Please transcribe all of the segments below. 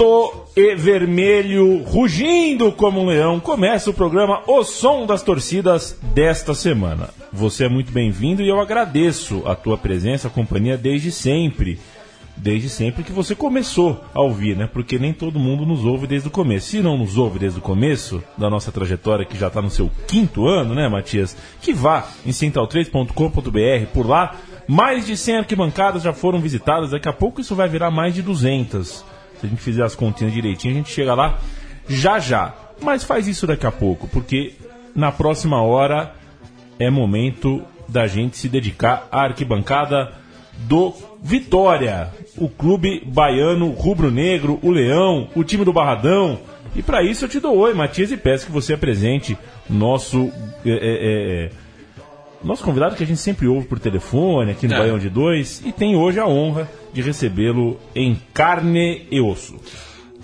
Preto e vermelho, rugindo como um leão, começa o programa O Som das Torcidas desta semana. Você é muito bem-vindo e eu agradeço a tua presença, a companhia desde sempre. Desde sempre que você começou a ouvir, né? Porque nem todo mundo nos ouve desde o começo. Se não nos ouve desde o começo da nossa trajetória, que já está no seu quinto ano, né, Matias? Que vá em central3.com.br, por lá mais de 100 arquibancadas já foram visitadas, daqui a pouco isso vai virar mais de 200. Se a gente fizer as continhas direitinho, a gente chega lá já já. Mas faz isso daqui a pouco, porque na próxima hora é momento da gente se dedicar à arquibancada do Vitória, o clube baiano rubro-negro, o Leão, o time do Barradão. E para isso eu te dou oi, Matias, e peço que você apresente nosso é, é, é, nosso convidado que a gente sempre ouve por telefone aqui no é. Baião de Dois e tem hoje a honra de recebê-lo em carne e osso.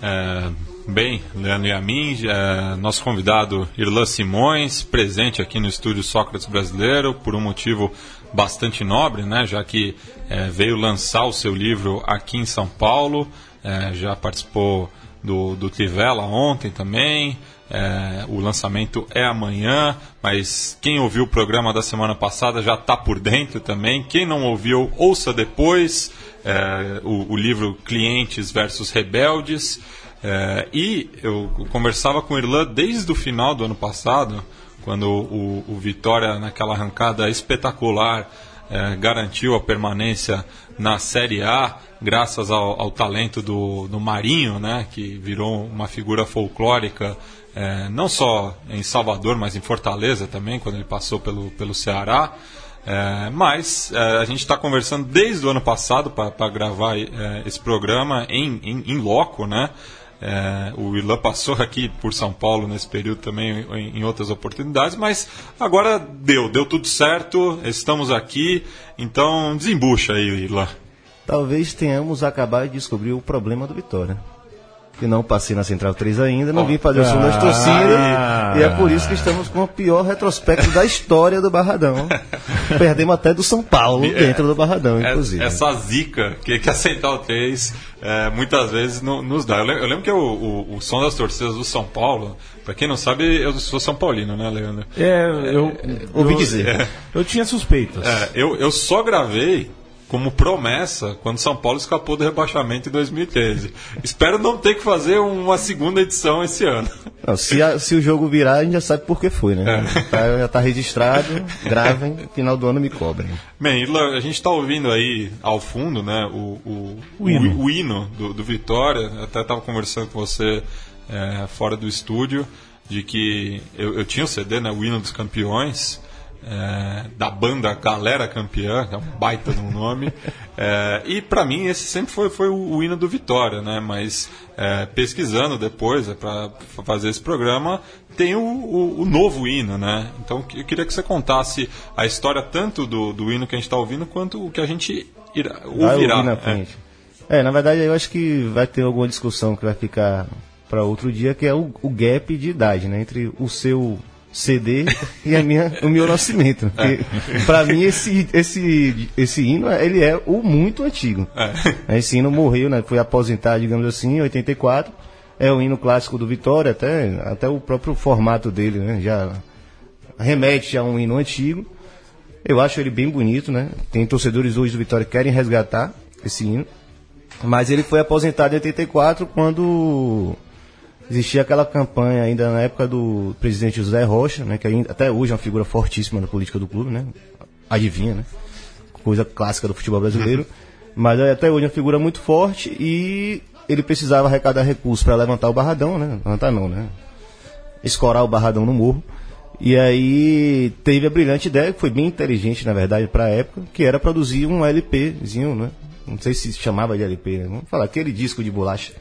É, bem, Leandro e a mim, é, nosso convidado Irlan Simões, presente aqui no estúdio Sócrates Brasileiro por um motivo bastante nobre, né, já que é, veio lançar o seu livro aqui em São Paulo, é, já participou do, do Tivela ontem também, é, o lançamento é amanhã, mas quem ouviu o programa da semana passada já está por dentro também. Quem não ouviu, ouça depois é, o, o, livro Clientes versus Rebeldes. É, e eu conversava com o Irlan desde o final do ano passado, quando o, o Vitória, naquela arrancada espetacular, é, garantiu a permanência na Série A, graças ao, ao talento do, do Marinho, né, que virou uma figura folclórica é, não só em Salvador, mas em Fortaleza também, quando ele passou pelo, pelo Ceará. É, mas é, a gente está conversando desde o ano passado para gravar é, esse programa em, em, em loco, né? É, o Irlan passou aqui por São Paulo nesse período também em, em, outras oportunidades, mas agora deu, deu tudo certo, estamos aqui, então desembucha aí, Irlan. Talvez tenhamos acabado de descobrir o problema do Vitória que não passei na Central 3 ainda, não vim fazer o som das ah. torcidas, e é por isso que estamos com o pior retrospecto da história do Barradão. Perdemos até do São Paulo é, dentro do Barradão, é, inclusive. Essa zica que, que a Central 3 é, muitas vezes no, nos dá. Eu lembro, eu lembro que o, o, o, som das torcidas do São Paulo, para quem não sabe, eu sou São Paulino, né, Leandro? É, eu ouvi dizer. É. Eu tinha suspeitas. É, eu, eu só gravei como promessa quando São Paulo escapou do rebaixamento em 2013. Espero não ter que fazer uma segunda edição esse ano. Não, se, a, se, o jogo virar, a gente já sabe por que foi, né? É. Tá, já está registrado, gravem, final do ano me cobrem. Bem, a gente está ouvindo aí ao fundo né, o, o, o hino, o, o hino do, do, Vitória. Até estava conversando com você é, fora do estúdio de que eu, eu tinha o CD, né, o hino dos campeões é, da banda Galera Campeã, que é um baita de um nome. É, e para mim esse sempre foi, foi o, o, hino do Vitória, né? Mas é, pesquisando depois é, para fazer esse programa, tem o, o, o, novo hino, né? Então eu queria que você contasse a história tanto do, do hino que a gente está ouvindo quanto o que a gente irá, ouvirá. Na frente. É. na verdade eu acho que vai ter alguma discussão que vai ficar para outro dia, que é o, o gap de idade, né? Entre o seu CD e a minha, o meu nascimento. É. Para mim esse, esse, esse hino ele é o muito antigo. É. Esse hino morreu, né? Foi aposentado, digamos assim, em 84. É o hino clássico do Vitória, até, até o próprio formato dele, né? Já remete a um hino antigo. Eu acho ele bem bonito, né? Tem torcedores hoje do Vitória que querem resgatar esse hino. Mas ele foi aposentado em 84 quando Existia aquela campanha ainda na época do presidente José Rocha, né, que ainda, até hoje é uma figura fortíssima na política do clube, né? Adivinha, né? Coisa clássica do futebol brasileiro. Mas é até hoje é uma figura muito forte e ele precisava arrecadar recursos para levantar o barradão, né? Levantar não, né? Escorar o barradão no morro. E aí teve a brilhante ideia, que foi bem inteligente, na verdade, para a época, que era produzir um LPzinho, né? Não sei se chamava de LP, né? Vamos falar, aquele disco de bolacha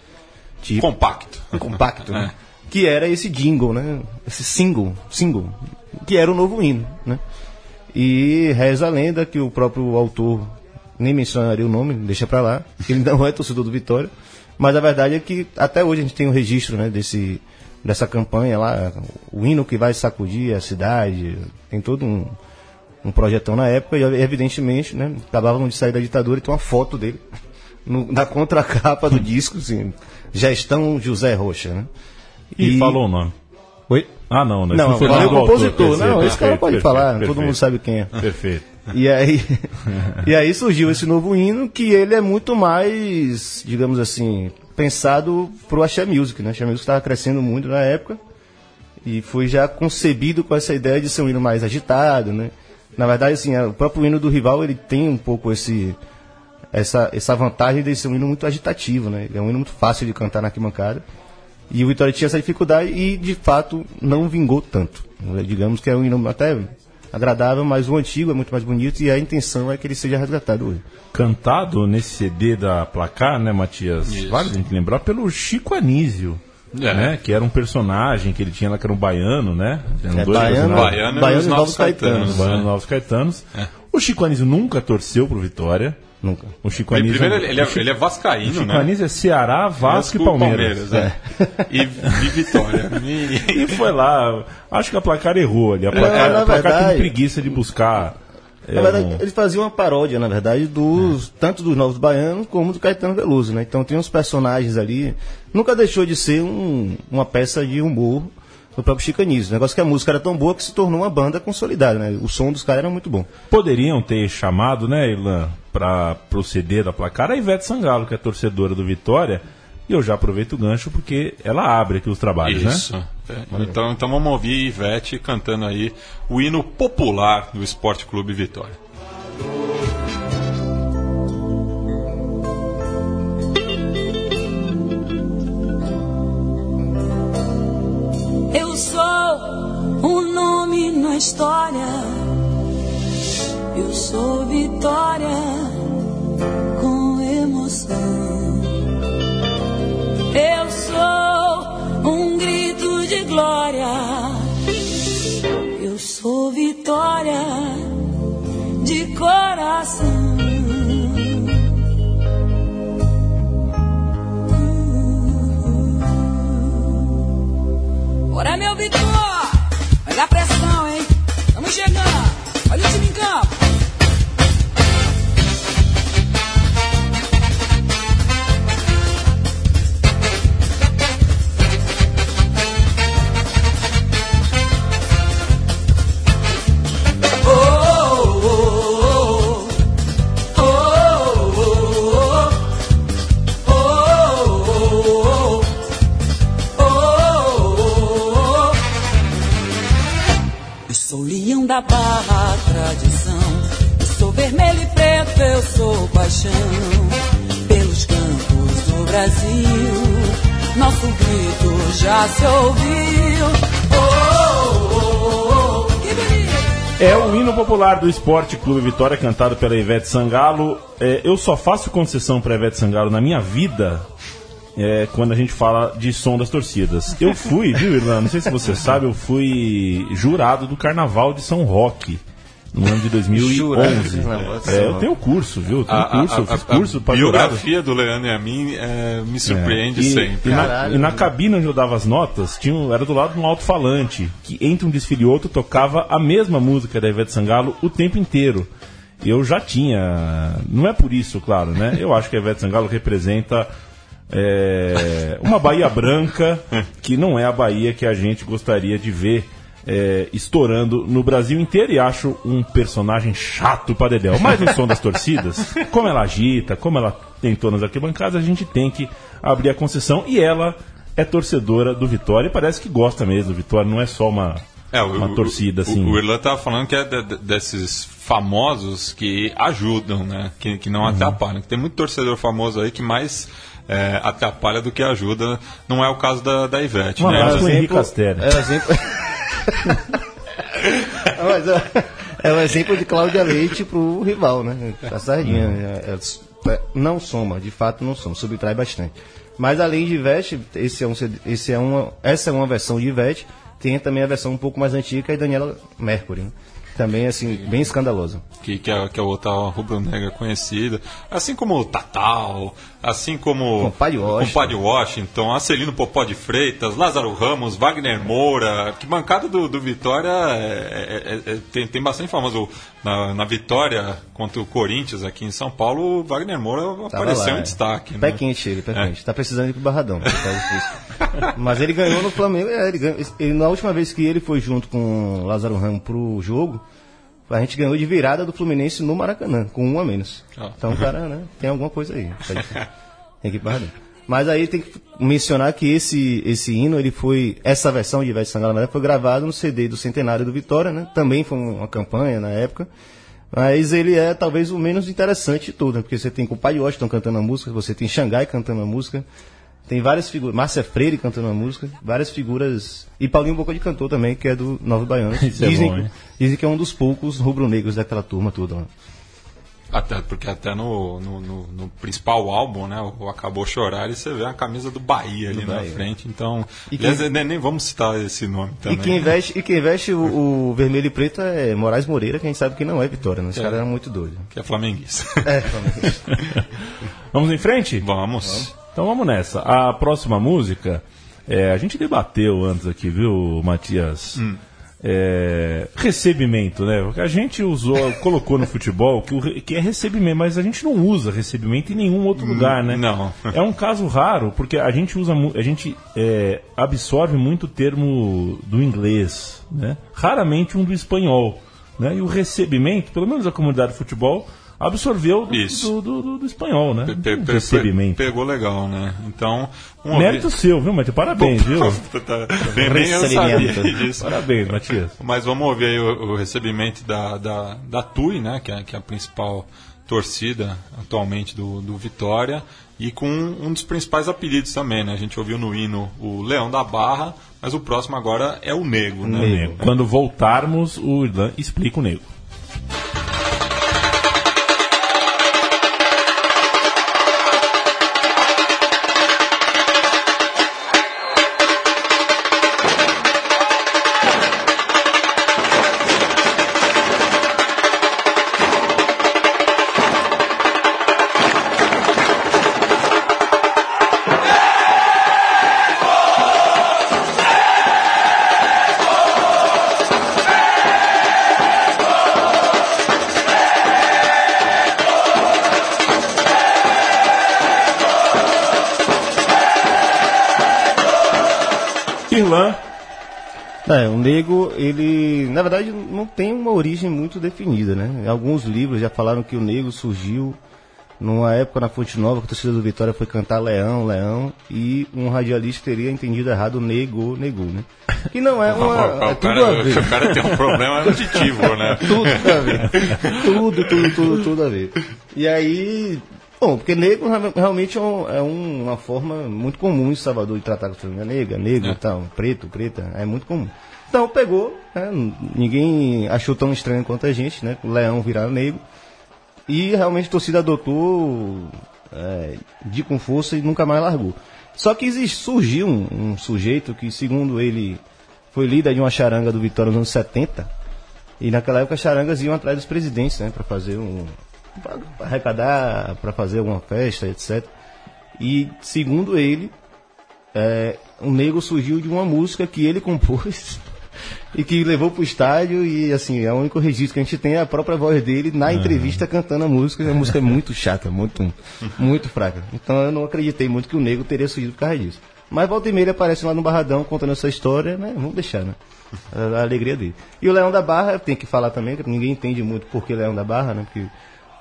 Tipo, compacto. Compacto, né? é. Que era esse jingle, né? Esse single, single, que era o novo hino, né? E reza a lenda que o próprio autor, nem mencionaria o nome, deixa pra lá, ele não é torcedor do Vitória, mas a verdade é que até hoje a gente tem um registro, né, desse, dessa campanha lá, o hino que vai sacudir a cidade, tem todo um, um projetão na época, e evidentemente, né, acabavam de sair da ditadura e tem uma foto dele no- na contracapa do disco, assim, Gestão José Rocha, né? E, falou o nome. Oi? Ah, não, né? Não, Isso foi falei nome o autor, compositor. perfeito, Não, esse cara perfeito, pode perfeito, falar, todo perfeito. mundo sabe quem é. Perfeito. E aí, e aí surgiu esse novo hino que ele é muito mais, digamos assim, pensado pro Axé Music, né? Axé Music estava crescendo muito na época e foi já concebido com essa ideia de ser um hino mais agitado, né? Na verdade, assim, é, o próprio hino do rival ele tem um pouco esse essa, essa vantagem de ser um hino muito agitativo, né? Ele é um hino muito fácil de cantar na arquibancada. E o Vitória tinha essa dificuldade e, de fato, não vingou tanto. Digamos que é um hino até agradável, mas o antigo é muito mais bonito e a intenção é que ele seja resgatado hoje. Cantado nesse CD da Placar, né, Matias? Isso. Vale a gente lembrar pelo Chico Anísio. É. Né, que era um personagem que ele tinha lá, que era um baiano, né? Eram É, dois baiano, personagens. Baiano e Baiano os Novos Caetanos. Caetanos. Baiano né? Novos Caetanos. É. O Chico Anísio nunca torceu pro Vitória. Nunca. O Chico Ele, Anísio. primeiro, ele é, Chico, ele é vascaíno, o Chico né? Anísio é Ceará, Vasco, e Palmeiras. é. E, e Vitória. E- foi lá. Acho que a placar errou ali. A placar, na a placar verdade- tem preguiça de buscar. é, Na verdade, um- eles faziam uma paródia, na verdade, dos tanto dos Novos Baianos como do Caetano Veloso, né? Então tem uns personagens ali. Nunca deixou de ser um- uma peça de humor do próprio Chicanismo. O negócio é que a música era tão boa que se tornou uma banda consolidada, né? O som dos caras era muito bom. Poderiam ter chamado, né, Irlan, para proceder da placar a Ivete Sangalo, que é torcedora do Vitória. E eu já aproveito o gancho porque ela abre aqui os trabalhos, né? Isso. É, Então, então vamos ouvir Ivete cantando aí o hino popular do Esporte Clube Vitória. Eu sou um nome na história. Eu sou vitória com emoção. Eu sou um grito de glória. Eu sou vitória de coração. Bora, meu Vitor! Olha a pressão, hein? Estamos chegando! Olha o time em campo! Nosso grito já se ouviu. É o hino popular do Esporte Clube Vitória, cantado pela Ivete Sangalo. É, eu só faço concessão para Ivete Sangalo na minha vida é, quando a gente fala de som das torcidas. Eu fui, viu, Irlan? Não sei se você sabe, eu fui jurado do Carnaval de São Roque. No ano de 2011. Jurado do Carnaval de São É, eu tenho curso, viu? Eu tenho A, curso, eu fiz curso para jurado. biografia do Leandro e a mim é, me surpreende E- sempre. E na, Caralho. e na cabine onde eu dava as notas, tinha um- era do lado de um alto-falante, que entre um desfile e outro tocava a mesma música da Ivete Sangalo o tempo inteiro. Eu já tinha. Não é por isso, claro, né? Eu acho que a Ivete Sangalo representa é, uma Bahia branca, que não é a Bahia que a gente gostaria de ver. É, estourando no Brasil inteiro e acho um personagem chato pra Dedéu. Mas no som das torcidas, como ela agita, como ela tentou nas arquibancadas, a gente tem que abrir a concessão e ela é torcedora do Vitória e parece que gosta mesmo do Vitória, não é só uma, É, o- uma o- torcida o- assim. O, Irlan tava falando que é de- de- desses famosos que ajudam, né? Que, que não Uhum. atrapalham. Que tem muito torcedor famoso aí que mais é, atrapalha do que ajuda. Não é o caso da, da Ivete, Um né? abraço Mas- pro Henrique É um. É, mas é- é um exemplo de Cláudia Leite pro rival, né? A sardinha. né? É- é- não soma, de fato não soma, subtrai bastante. Mas além de Ivete, esse é um, esse é uma, essa é uma versão de Ivete, tem também a versão um pouco mais antiga, que é Daniela Mercury. né? Também, assim, bem escandaloso. Que, que, é, que é outra rubro-negra conhecida. Assim como o Tatal, assim como Compadre Washington. Compadre Washington, Acelino Popó de Freitas, Lázaro Ramos, Wagner Moura. Que bancada do, do Vitória é, é, é, tem, tem bastante famoso. Na, na vitória contra o Corinthians aqui em São Paulo, o Wagner Moura Tava apareceu lá, em é. destaque. Pé né? quente ele, pé É. quente. Tá precisando ir pro Barradão. tá. Mas ele ganhou no Flamengo. É, ele ganhou, ele- na última vez que ele foi junto com o Lázaro Ramos pro jogo, a gente ganhou de virada do Fluminense no Maracanã, com um a menos. Ah. Então cara, né, tem alguma coisa aí. Tem que ir Barradão. Mas aí tem que mencionar que esse, esse hino, ele foi. Essa versão de Ivete Sangalo na verdade, foi gravado no CD do Centenário do Vitória, né? Também foi uma campanha na época. Mas ele é talvez o menos interessante de tudo, né? porque você tem com o Pai Washington cantando a música, você tem Xangai cantando a música, tem várias figuras, Márcia Freire cantando a música, várias figuras. E Paulinho Boca de Cantor também, que é do Novo Baiano. Isso é dizem, bom, hein? dizem que é um dos poucos rubro-negros daquela turma toda lá. Até, porque até no, no, no- no principal álbum, né, o Acabou Chorar, e você vê a camisa do Bahia ali na Bahia. frente. Então, E aliás, quem- nem, nem vamos citar esse nome também. E quem veste, e quem veste o, o vermelho e preto é Moraes Moreira, que a gente sabe que não é Vitória, né? Os É. caras eram muito doidos. Que é flamenguista. É, Flamengo. Vamos em frente? vamos. Então vamos nessa. A próxima música, é, a gente debateu antes aqui, viu, Matias? É, recebimento, né? Porque a gente usou, colocou no futebol que, o que é recebimento, mas a gente não usa recebimento em nenhum outro lugar, né? não. É um caso raro, porque a gente usa, a gente é, absorve muito o termo do inglês, né? Raramente um do espanhol, né? E o recebimento, pelo menos a comunidade de futebol absorveu do, Isso. do, do- do- do espanhol, né? Pe- pe- Um pe- recebimento. Pegou legal, né? Então, um Mérito seu, viu, Matias? Parabéns, viu? Eu sabia Recebimento. disso. Parabéns, Matias. Mas vamos ouvir aí o, o recebimento da, da, da TUI, né? Que é, que é a principal torcida atualmente do, do Vitória. E com um dos principais apelidos também, né? A gente ouviu no hino o Leão da Barra, mas o próximo agora é o Nego, né? Nego. Quando voltarmos, o Irlan explica o nego. Irlan, É, o nego, ele, na verdade, não tem uma origem muito definida, né? Alguns livros já falaram que o nego surgiu numa época na Fonte Nova, que a torcida do Vitória foi cantar Leão, Leão, e um radialista teria entendido errado nego, nego, né? Que não é O, uma. É o tudo cara, a ver. o cara tem um problema auditivo, né? Tudo a ver. tudo, tudo, tudo, tudo a ver. E aí. Bom, porque negro realmente é, um- é um- uma forma muito comum em Salvador de tratar com a família negra, negro É. e tal, preto, preta, é muito comum. Então pegou, né, ninguém achou tão estranho quanto a gente, né? O leão virar negro. E realmente a torcida adotou é, de com força e nunca mais largou. Só que existe, surgiu um, um sujeito que, segundo ele, foi líder de uma charanga do Vitória nos anos 70. E naquela época as charangas iam atrás dos presidentes, né? Para fazer um. Pra arrecadar, para fazer alguma festa, etc. E, segundo ele, é, o Nego surgiu de uma música que ele compôs e que levou pro estádio e assim, é o único registro que a gente tem é a própria voz dele na entrevista cantando a música. A música é muito chata, muito, muito fraca. Então eu não acreditei muito que o Nego teria surgido por causa disso. Mas volta e meia ele aparece lá no Barradão contando essa história, né? Vamos deixar, né? A, a alegria dele. E o Leão da Barra, tem que falar também, que ninguém entende muito por que Leão da Barra, né? Porque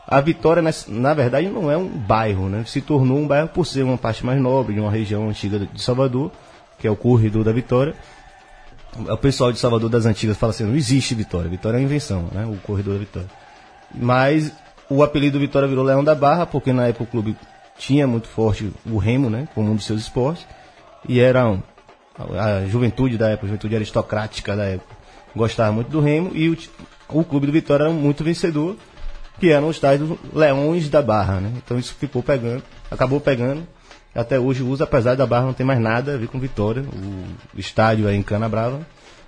a Vitória, na, verdade, não é um bairro, né? Se tornou um bairro por ser uma parte mais nobre de uma região antiga de Salvador, que é o corredor da Vitória. O pessoal de Salvador das Antigas fala assim, não existe Vitória, Vitória é uma invenção, né? O corredor da Vitória. Mas o apelido Vitória virou Leão da Barra, porque na época o clube tinha muito forte o remo, né? Como um dos seus esportes. E era um, a, juventude da época, a juventude aristocrática da época, gostava muito do remo. E o, o clube do Vitória era muito vencedor, que eram os tais Leões da Barra, né? Então isso ficou pegando, acabou pegando. Até hoje usa, apesar da Barra não ter mais nada a ver com Vitória. O estádio é em Cana Brava.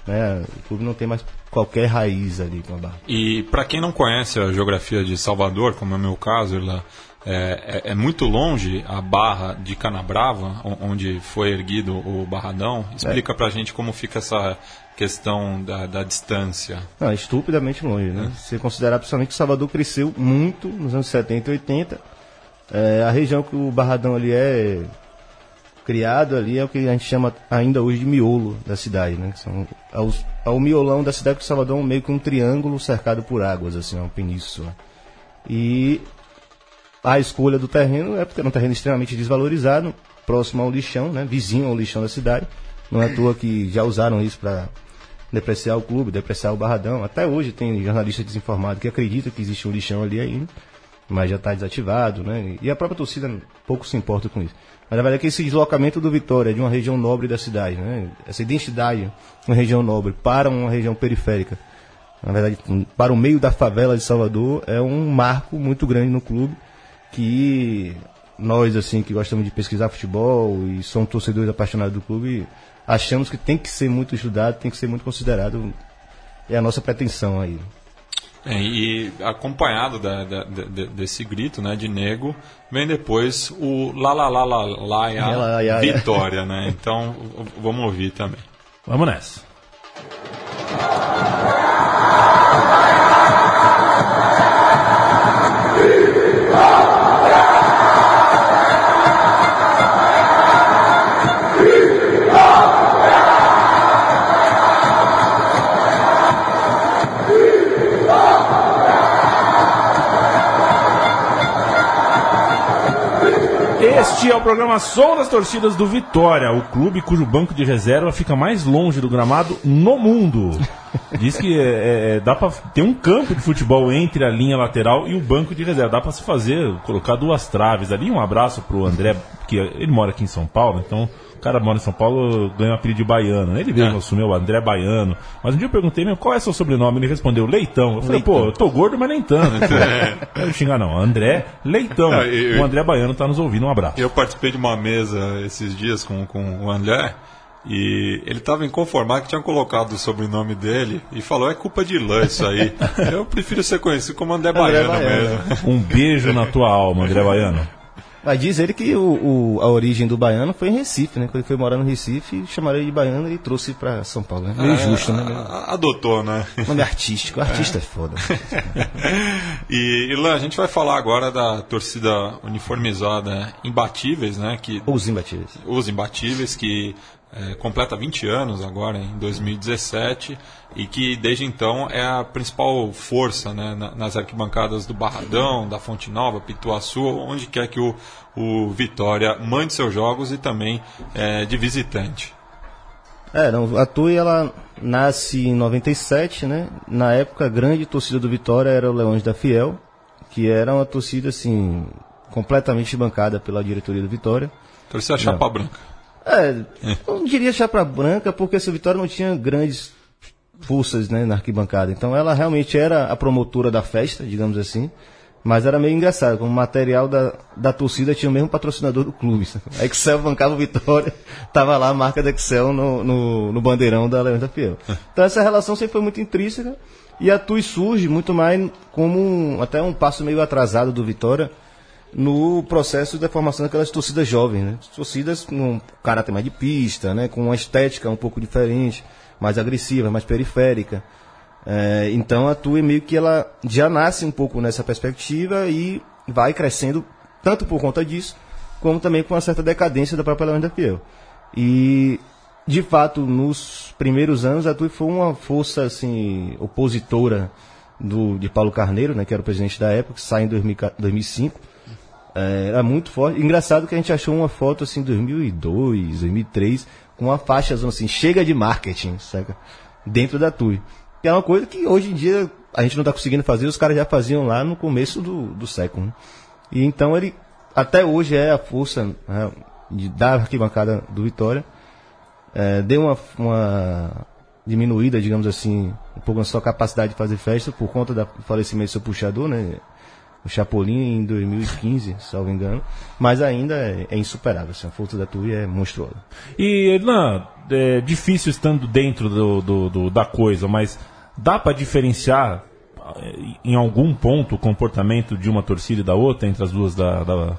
Né? O clube não tem mais qualquer raiz ali com a Barra. E para quem não conhece a geografia de Salvador, como é o meu caso, Irlan, é, é, é, muito longe a barra de Canabrava, onde foi erguido o Barradão. Explica é. pra gente como fica essa questão da, da distância. Não, é estupidamente longe, né? É. Se considerar principalmente que Salvador cresceu muito nos anos 70 e 80. É, a região que o Barradão ali é criado ali é o que a gente chama ainda hoje de miolo da cidade, né? São, é, o, é o miolão da cidade, que Salvador é meio que um triângulo cercado por águas, assim, uma península. E a escolha do terreno é porque é um terreno extremamente desvalorizado, próximo ao lixão, né? Vizinho ao lixão da cidade. Não é à toa que já usaram isso para depreciar o clube, depreciar o Barradão. Até hoje tem jornalista desinformado que acredita que existe um lixão ali ainda, mas já está desativado, né? E a própria torcida pouco se importa com isso. Mas na verdade é que esse deslocamento do Vitória de uma região nobre da cidade, né? essa identidade de uma região nobre para uma região periférica, na verdade para o meio da favela de Salvador, é um marco muito grande no clube que nós assim que gostamos de pesquisar futebol e somos torcedores apaixonados do clube, achamos que tem que ser muito estudado, tem que ser muito considerado. É a nossa pretensão aí. É, e acompanhado da, da, de, desse grito né, de nego, vem depois o lá lá lá lá lá, lá vitória, né? Então vamos ouvir também. Vamos nessa. Este é o programa Som das Torcidas do Vitória, o clube cujo banco de reserva fica mais longe do gramado no mundo. Diz que é, é, dá para ter um campo de futebol entre a linha lateral e o banco de reserva. Dá para se fazer, colocar duas traves ali. Um abraço pro André, que ele mora aqui em São Paulo, então o cara mora em São Paulo, ganha o apelido de baiano. Ele mesmo é. assumiu o André Baiano. Mas um dia eu perguntei mesmo qual é seu sobrenome. Ele respondeu Leitão. Eu falei, Leitão. pô, eu tô gordo, mas nem tanto. É. Quero xingar, não. André Leitão. Ah, eu, o André Baiano tá nos ouvindo. Um abraço. Eu participei de uma mesa esses dias com, com o André. E ele estava inconformado que tinham colocado o sobrenome dele e falou: é culpa de Lã isso aí. Eu prefiro ser conhecido como André, André Baiano, Baiano mesmo. Um beijo na tua alma, André Baiano. Mas diz ele que o, o, a origem do baiano foi em Recife, né? Quando ele foi morar no Recife, chamaram ele de baiano e trouxe para São Paulo. Né? Meio é, justo, né? Adotou, né? Nome artístico. Artista é, é foda. e, Ilan, a gente vai falar agora da torcida uniformizada Imbatíveis, né? Que, os Imbatíveis. Os Imbatíveis, que é, completa 20 anos agora, em 2017, e que desde então é a principal força né, nas arquibancadas do Barradão, da Fonte Nova, Pituaçu, onde quer que o, o Vitória mande seus jogos e também é, de visitante. É, não, a Tui ela nasce em 97, né? Na época a grande torcida do Vitória era o Leões da Fiel, que era uma torcida assim completamente bancada pela diretoria do Vitória. Torcida chapa branca. É, não diria chapa branca, porque essa vitória não tinha grandes forças né, na arquibancada. Então ela realmente era a promotora da festa, digamos assim. Mas era meio engraçado, como o material da, da torcida tinha o mesmo patrocinador do clube. A Excel bancava Vitória, tava lá a marca da Excel no, no, no bandeirão da da Fiel. Então essa relação sempre foi muito intrínseca e a TUI surge muito mais como um, até um passo meio atrasado do Vitória, no processo da formação daquelas torcidas jovens, né? Torcidas com caráter mais de pista, né? Com uma estética um pouco diferente, mais agressiva, mais periférica. É, então a Tui meio que ela já nasce um pouco nessa perspectiva e vai crescendo tanto por conta disso, como também com uma certa decadência da própria da Fiel. E de fato, nos primeiros anos a Tui foi uma força assim opositora do, de Paulo Carneiro, né, que era o presidente da época, que sai em 2005 é, era muito forte. Engraçado que a gente achou uma foto assim, 2002, 2003, com uma faixa assim, chega de marketing, saca? Dentro da TUI. Que é uma coisa que hoje em dia a gente não está conseguindo fazer, os caras já faziam lá no começo do, do século. Né? E então ele, até hoje, é a força né, de, da arquibancada do Vitória. É, deu uma, uma diminuída, digamos assim, um pouco na sua capacidade de fazer festa por conta do falecimento do seu puxador, né? O Chapolin em 2015, salvo engano, mas ainda é, é insuperável. Assim, a força da Tui é monstruosa. E, não, é difícil estando dentro do, do, do da coisa, mas dá para diferenciar eh, em algum ponto o comportamento de uma torcida e da outra entre as duas da, da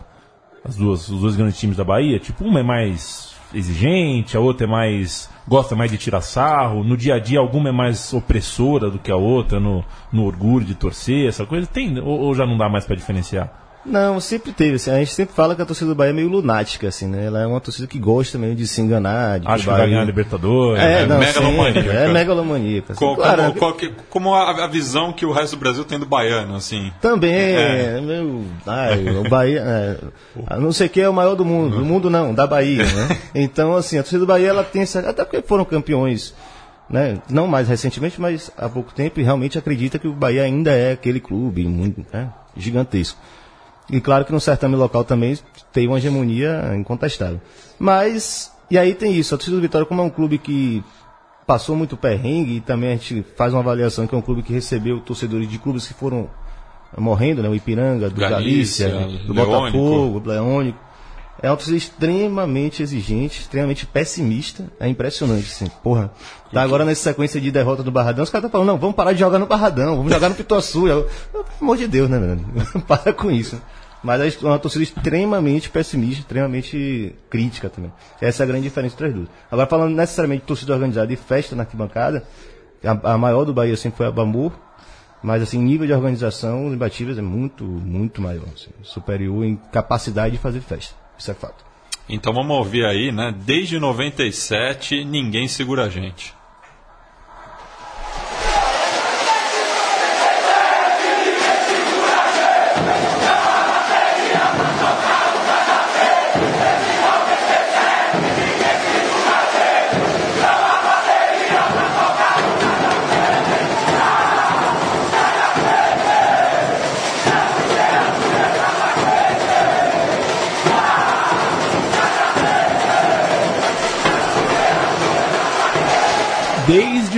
as duas os dois grandes times da Bahia? Tipo, uma é mais exigente, a outra é mais gosta mais de tirar sarro, no dia a dia alguma é mais opressora do que a outra no, no orgulho de torcer, essa coisa tem ou, ou já não dá mais para diferenciar? Não, sempre teve. Assim, a gente sempre fala que a torcida do Bahia é meio lunática, assim, né? Ela é uma torcida que gosta mesmo de se enganar. De Acho que Bahia... vai ganhar a Libertadores. É, não, megalomaníaca. sempre, é megalomaníaca. Assim. Co- Claro, como, qual que- como a, a visão que o resto do Brasil tem do baiano, assim. Também, É. é. meu, ai, o Bahia, é, a não sei quem é o maior do mundo, do mundo não, da Bahia, né? Então, assim, a torcida do Bahia, ela tem essa, até porque foram campeões, né? Não mais recentemente, mas há pouco tempo, e realmente acredita que o Bahia ainda é aquele clube muito, né? gigantesco. E claro que no certame local também tem uma hegemonia incontestável. Mas, e aí tem isso, a torcida do Vitória, como é um clube que passou muito perrengue, e também a gente faz uma avaliação que é um clube que recebeu torcedores de clubes que foram morrendo, né? O Ipiranga, do Galícia, Galícia, do Leônico. Botafogo, do Leônico. É uma torcida extremamente exigente, extremamente pessimista. É impressionante, assim. Porra, tá agora nessa sequência de derrota do Barradão, os caras estão falando, não, vamos parar de jogar no Barradão, vamos jogar no Pituaçu. Eu, pelo amor de Deus, né, mano? Para com isso. Mas é uma torcida extremamente pessimista, extremamente crítica também. Essa é a grande diferença entre as duas. Agora, falando necessariamente de torcida organizada e festa na arquibancada, a, a maior do Bahia sempre foi a Bambu, mas assim, nível de organização, os imbatíveis é muito, muito maior. assim, superior em capacidade de fazer festa. Isso é fato. Então vamos ouvir aí, né? Desde 97, ninguém segura a gente.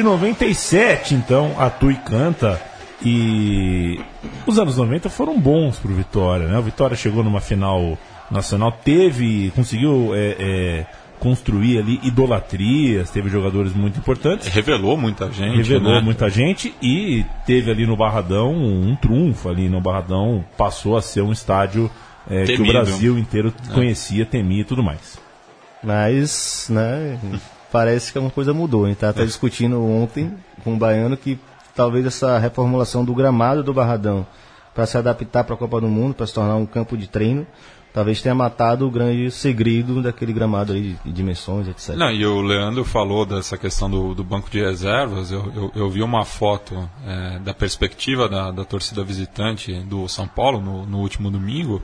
Desde 97, então, a Tui canta e os anos 90 foram bons pro Vitória, né? O Vitória chegou numa final nacional, teve, conseguiu é, é, construir ali idolatrias, teve jogadores muito importantes, Revelou muita gente. revelou né? muita gente e teve ali no Barradão um trunfo ali no Barradão, passou a ser um estádio é, que o. Brasil inteiro conhecia, temia e tudo mais. Mas, né, parece que alguma coisa mudou. A gente tá até discutindo ontem com o Baiano que talvez essa reformulação do gramado do Barradão para se adaptar para a Copa do Mundo, para se tornar um campo de treino, talvez tenha matado o grande segredo daquele gramado ali de dimensões, etc. Não, e o Leandro falou dessa questão do, do banco de reservas. Eu, eu, eu vi uma foto é, da perspectiva da, da torcida visitante do São Paulo no, no último domingo.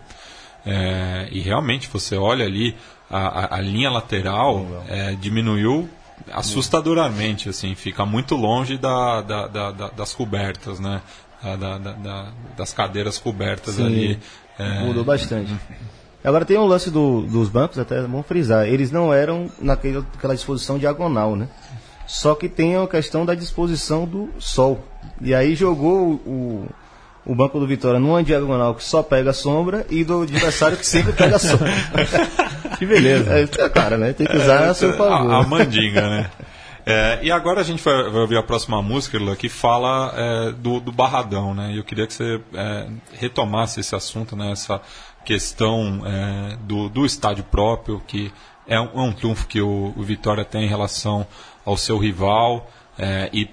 é, e realmente você olha ali a, a, linha lateral é, diminuiu assustadoramente, assim, fica muito longe da, da- da- da- das cobertas, né? Da- da- da- da- das cadeiras cobertas Sim. ali. É, Mudou bastante. Agora tem um lance do- dos bancos, até é bom frisar, eles não eram naquele- naquela disposição diagonal, né? Só que tem a questão da disposição do sol. E aí jogou o, o banco do Vitória numa diagonal que só pega a sombra e do adversário que sempre pega a sombra. Que beleza. É, é claro, né? Tem que usar a seu favor. A, a mandinga, né? É, e agora a gente vai, vai ouvir a próxima música, Irlan, que fala é, do, do Barradão, né? E eu queria que você é, retomasse esse assunto, né? Essa questão é, do, do estádio próprio, que é um, é um triunfo que o, o Vitória tem em relação ao seu rival é, e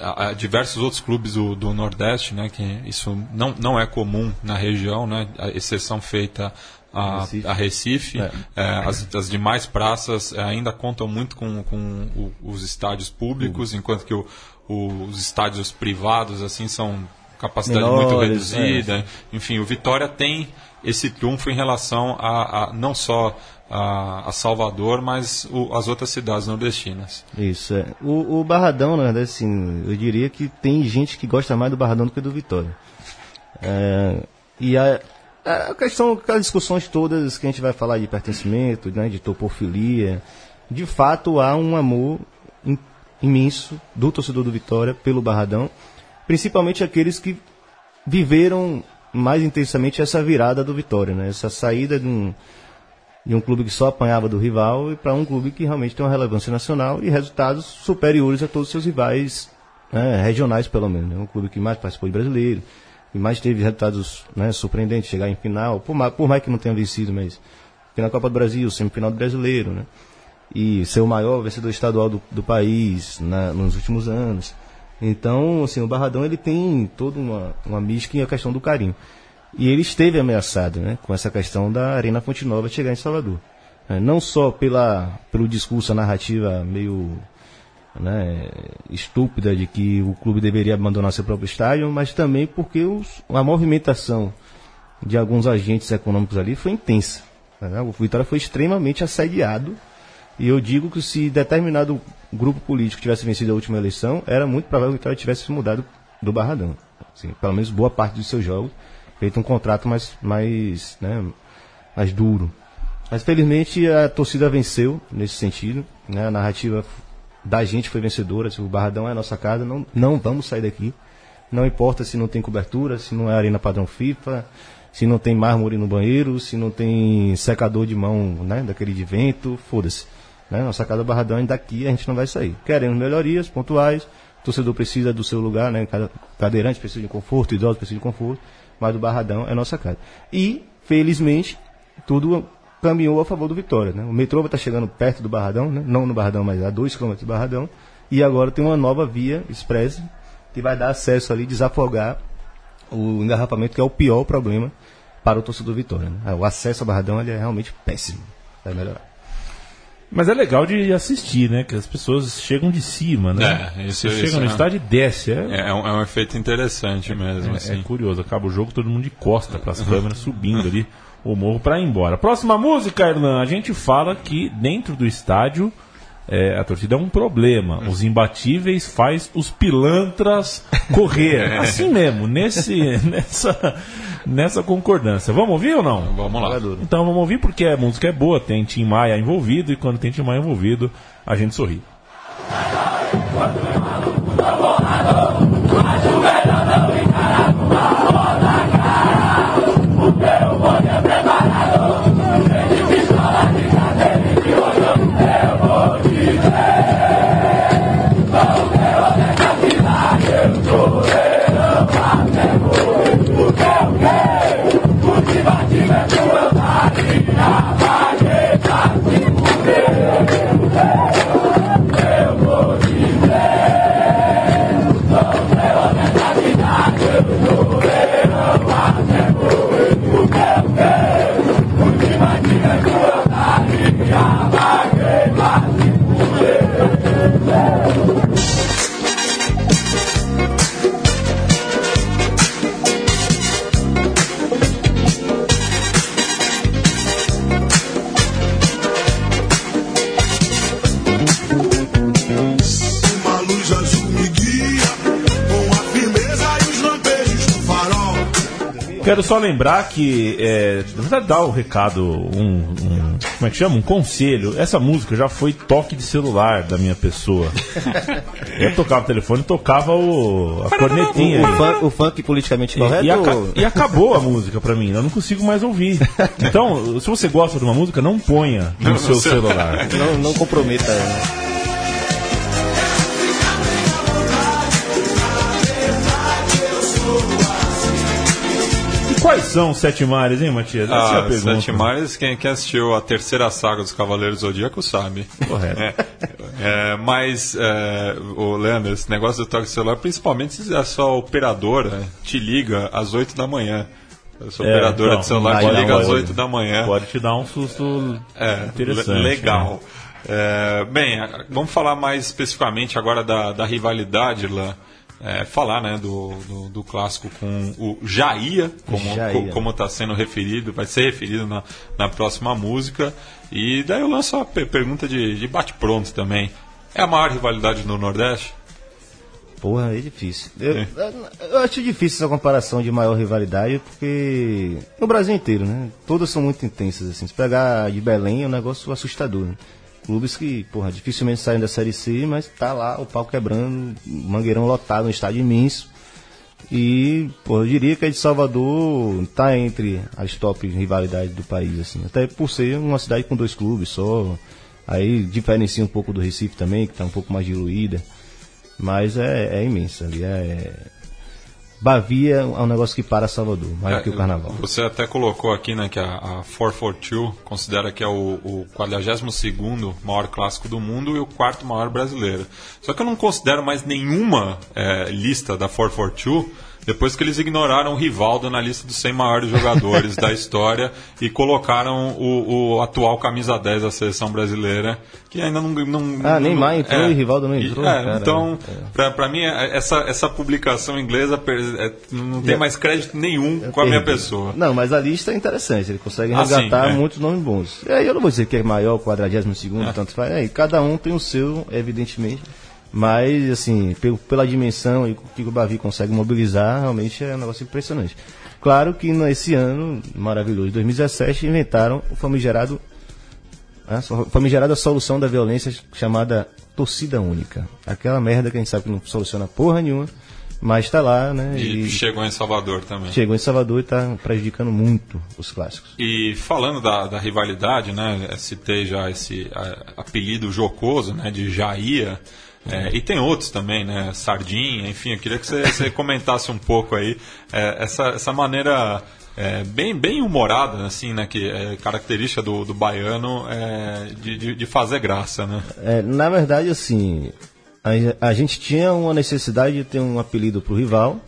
a, a diversos outros clubes do, do Nordeste, né? Que isso não, não é comum na região, né? A exceção feita a Recife. a Recife. É. É, as, as demais praças é, ainda contam muito com, com o- os estádios públicos, enquanto que o- os estádios privados assim são capacidade muito Menores, reduzida. Enfim, o Vitória tem esse triunfo em relação a, a não só a, a Salvador, mas o- as outras cidades nordestinas. Isso, é. O, o Barradão, na verdade, assim, eu diria que tem gente que gosta mais do Barradão do que do Vitória. É, e a, a questão, aquelas discussões todas que a gente vai falar de pertencimento, né, de topofilia, de fato há um amor im- imenso do torcedor do Vitória pelo Barradão, principalmente aqueles que viveram mais intensamente essa virada do Vitória, né? Essa saída de um, de um clube que só apanhava do rival e para um clube que realmente tem uma relevância nacional e resultados superiores a todos os seus rivais né, regionais, pelo menos. Né? um clube que mais participou de brasileiro, que mais teve resultados né, surpreendentes, chegar em final, por mais, por mais que não tenha vencido, mas final da Copa do Brasil, semifinal do brasileiro, né? E ser o maior vencedor estadual do, do país na, nos últimos anos. Então, assim, o Barradão ele tem toda uma, uma mística e a questão do carinho. E ele esteve ameaçado né, com essa questão da Arena Fonte Nova chegar em Salvador. É, não só pela, pelo discurso, a narrativa meio né, estúpida de que o clube deveria abandonar seu próprio estádio, mas também porque os, a movimentação de alguns agentes econômicos ali foi intensa. Né? O Vitória foi extremamente assediado. E eu digo que se determinado grupo político tivesse vencido a última eleição, era muito provável que o Vitória tivesse mudado do Barradão. Assim, pelo menos boa parte dos seus jogos feito um contrato mais, mais, né, mais duro. Mas felizmente a torcida venceu nesse sentido. Né, a narrativa da gente foi vencedora. Se o Barradão é a nossa casa, não, não vamos sair daqui. Não importa se não tem cobertura, se não é arena padrão FIFA, se não tem mármore no banheiro, se não tem secador de mão né, daquele de vento, foda-se. Né, nossa casa Barradão é daqui, a gente não vai sair. Queremos melhorias pontuais, o torcedor precisa do seu lugar, né, cadeirante precisa de conforto, idoso precisa de conforto mas o Barradão é nossa casa. E, felizmente, tudo caminhou a favor do Vitória. Né? O metrô está chegando perto do Barradão, né? não no Barradão, mas a 2 km do Barradão. E agora tem uma nova via express que vai dar acesso ali, desafogar o engarrafamento, que é o pior problema para o torcedor do Vitória. Né? O acesso ao Barradão é realmente péssimo. Vai melhorar. Mas é legal de assistir, né? Que as pessoas chegam de cima, né? É, isso, Você chega no é, estádio e desce. É, é, é um, é um efeito interessante mesmo. é, assim. é curioso. Acaba o jogo, todo mundo de costa para as câmeras subindo ali o morro para ir embora. Próxima música, Hernan. A gente fala que dentro do estádio é, a torcida é um problema. Os imbatíveis faz os pilantras correr. Assim mesmo, nesse, nessa, nessa concordância. Vamos ouvir ou não? Vamos lá. Então vamos ouvir porque a música é boa, tem Tim Maia envolvido e quando tem Tim Maia envolvido, a gente sorri. Uma só lembrar que, é, na verdade, dar o recado, um, um- como é que chama? Um conselho. Essa música já foi toque de celular da minha pessoa. Eu tocava o telefone, tocava o, a cornetinha. O, aí. funk, o funk politicamente E, correto. e aca- e acabou a música pra mim, eu não consigo mais ouvir. Então, se você gosta de uma música, não ponha no seu celular. Não, não comprometa. Né? Quais são os sete mares, hein, Matias? Essa é a Ah, pergunta. Sete Mares, quem, quem assistiu a terceira saga dos Cavaleiros Zodíaco sabe. Correto. É, é, mas, é, o Leandro, esse negócio do toque celular, principalmente se a sua operadora te liga às 8 da manhã. A sua É, operadora então, de celular te liga às olhada. 8 da manhã. Pode te dar um susto É, interessante. le- legal. né? É, bem, vamos falar mais especificamente agora da, da rivalidade, Irlan. É, falar né, do, do, do clássico com o Jair, como Jair. co- como está sendo referido, vai ser referido na, na próxima música. E daí eu lanço a pe- pergunta de, de bate-pronto também. É a maior rivalidade no Nordeste? Porra, é difícil. Eu, É. eu acho difícil essa comparação de maior rivalidade, porque no Brasil inteiro, né? Todas são muito intensas, assim. Se pegar de Belém é um negócio assustador. Né? Clubes que, porra, dificilmente saem da Série C, mas tá lá o pau quebrando, mangueirão lotado, um estádio imenso. E, pô, eu diria que a de Salvador tá entre as top rivalidades do país, assim. Até por ser uma cidade com dois clubes só. Aí diferencia um pouco do Recife também, que tá um pouco mais diluída. Mas é, é imensa ali. É... Bavia é um negócio que para Salvador, mais É, que o carnaval. Você até colocou aqui né, que a, a 442 considera que é o, o 42 maior clássico do mundo e o quarto maior brasileiro. Só que eu não considero mais nenhuma é, lista da 442 depois que eles ignoraram o Rivaldo na lista dos 100 maiores jogadores da história e colocaram o, o atual camisa 10 da seleção brasileira, que ainda não. não Ah, não- Neymar entrou e Rivaldo não entrou, é, cara. então, pra, pra mim, é- essa, essa publicação inglesa é, não tem mais crédito nenhum com a minha pessoa. Não, mas a lista é interessante, ele consegue Ah, resgatar sim, é. muitos nomes bons. E aí eu não vou dizer que é maior, 42 segundo, tanto faz. Aí, cada um tem o seu, evidentemente. Mas, assim, pela dimensão e o que o Bavi consegue mobilizar, realmente é um negócio impressionante. Claro que nesse ano maravilhoso, 2017, inventaram o famigerado a so- famigerada solução da violência chamada torcida única. Aquela merda que a gente sabe que não soluciona porra nenhuma, mas tá lá, né? E, chegou em Salvador também. Chegou em Salvador e está prejudicando muito os clássicos. E falando da, da rivalidade, né, citei já esse a- apelido jocoso, né, de Jaía, é, e tem outros também, né, Sardinha, enfim, eu queria que você, você comentasse um pouco aí é, essa, essa maneira é, bem, bem humorada, assim, né, que é característica do, do baiano é, de, de, de fazer graça, né. É, na verdade, assim, a, a gente tinha uma necessidade de ter um apelido pro rival,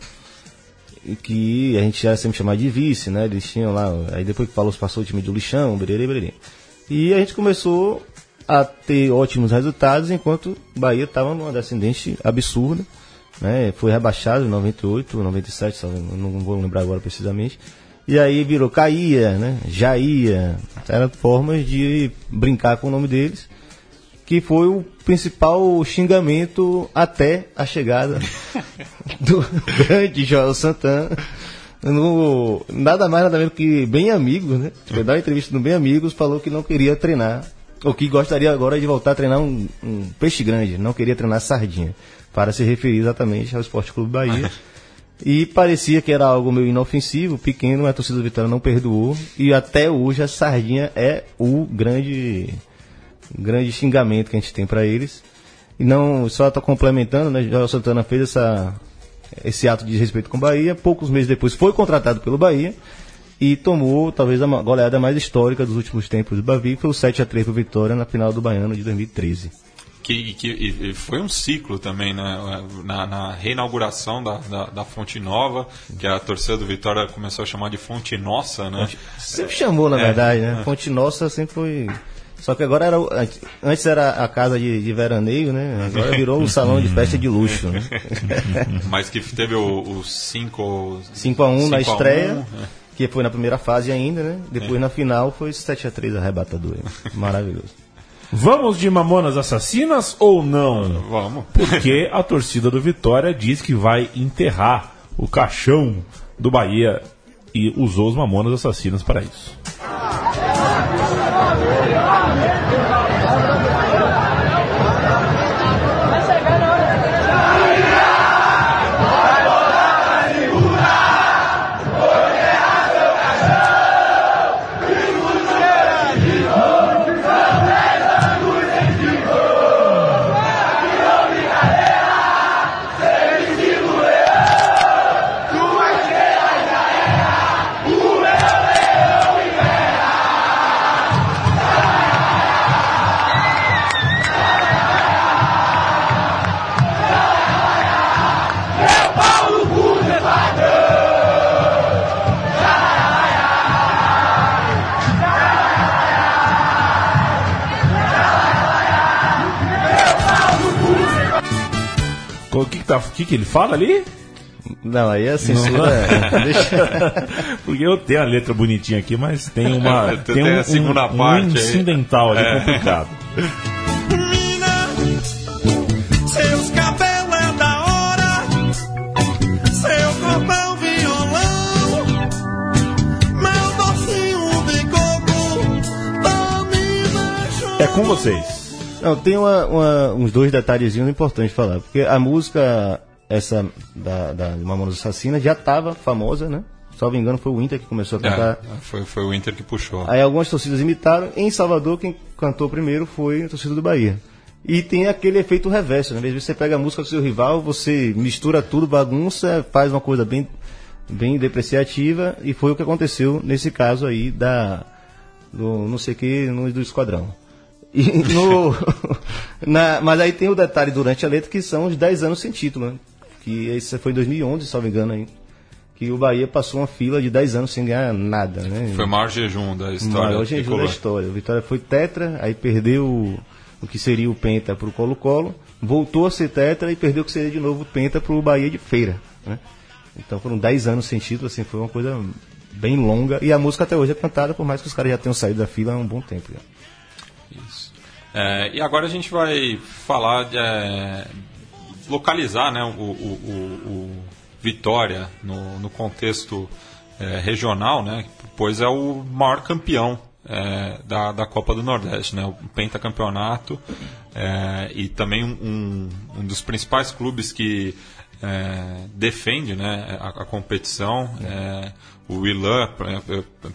e que a gente já sempre chamava de vice, né? Eles tinham lá, aí depois que falou, passou o time do lixão, bererê, bererê. E a gente começou a ter ótimos resultados, enquanto o Bahia estava numa descendente absurda, né? Foi rebaixado em 98, 97, só- não vou lembrar agora precisamente. E aí virou caía, né? Jaía. Eram formas de brincar com o nome deles que foi o principal xingamento até a chegada do grande Joel Santana. No, nada mais, nada menos que Bem Amigos, né? Foi dar uma entrevista no Bem Amigos, falou que não queria treinar, ou que gostaria agora de voltar a treinar um, um peixe grande, não queria treinar sardinha, para se referir exatamente ao Esporte Clube Bahia. E parecia que era algo meio inofensivo, pequeno, mas a torcida do Vitória não perdoou. E até hoje a sardinha é o grande grande xingamento que a gente tem para eles. E não, só estou complementando, né? Joel Santana fez essa, esse ato de desrespeito com o Bahia. Poucos meses depois foi contratado pelo Bahia e tomou talvez a goleada mais histórica dos últimos tempos do Bavi, que foi o 7 a 3 para Vitória na final do Baiano de 2013. Que, que foi um ciclo também, né? Na, na reinauguração da, da, da Fonte Nova, que a torcida do Vitória começou a chamar de Fonte Nossa, né? Sempre chamou, na É, verdade, né? Fonte Nossa sempre foi. Só que agora era. antes- era a casa de, de veraneio, né? Agora virou um salão de festa de luxo, né? Mas que teve o 5 5x1 na estreia, né? Que foi na primeira fase ainda, né? Depois na final foi 7x3 arrebatador. Maravilhoso. Vamos de Mamonas Assassinas ou não? Vamos. Porque a torcida do Vitória diz que vai enterrar o caixão do Bahia e usou os Mamonas Assassinas para isso. Que, que, tá, o que, que ele fala ali? Não, aí a censura. é- deixa- Porque eu tenho a letra bonitinha aqui, mas tem uma. Tem tem um, a segunda um, parte um aí. incidental ali É. complicado. Mina, seus cabelos é da hora, seu corpão violão, meu docinho de coco, domina É com vocês. Não, tem uma- uma- uns dois detalhezinhos importantes de falar. Porque a música essa da, da Mamonas Assassinas já estava famosa, né? Salvo engano, foi o Inter que começou a cantar. É, foi, foi o Inter que puxou. Aí algumas torcidas imitaram. Em Salvador, quem cantou primeiro foi a torcida do Bahia. E tem aquele efeito reverso, né? Às vezes você pega a música do seu rival, você mistura tudo, bagunça, faz uma coisa bem, bem depreciativa, e foi o que aconteceu nesse caso aí da. do não sei o que, no, do esquadrão. E no, na, mas aí tem o detalhe durante a letra que são os 10 anos sem título, né? Que isso foi em 2011, se não me engano aí. Que o Bahia passou uma fila de 10 anos sem ganhar nada, né? Foi o maior jejum da O história. maior jejum da tricolor. história. O Vitória foi tetra, aí perdeu o, o que seria o penta para o Colo-Colo, voltou a ser tetra e perdeu o que seria de novo o penta para o Bahia de Feira. Né? Então foram 10 anos sem título, assim, foi uma coisa bem longa. E a música até hoje é cantada, por mais que os caras já tenham saído da fila há um bom tempo. Já. Isso. É, e agora a gente vai falar de é, localizar né, o, o- o- Vitória no, no contexto é, regional, né, pois é o maior campeão é, da, da Copa do Nordeste, né, o pentacampeonato é, e também um, um- um dos principais clubes que é, defende né, a, a competição. É, o Willan,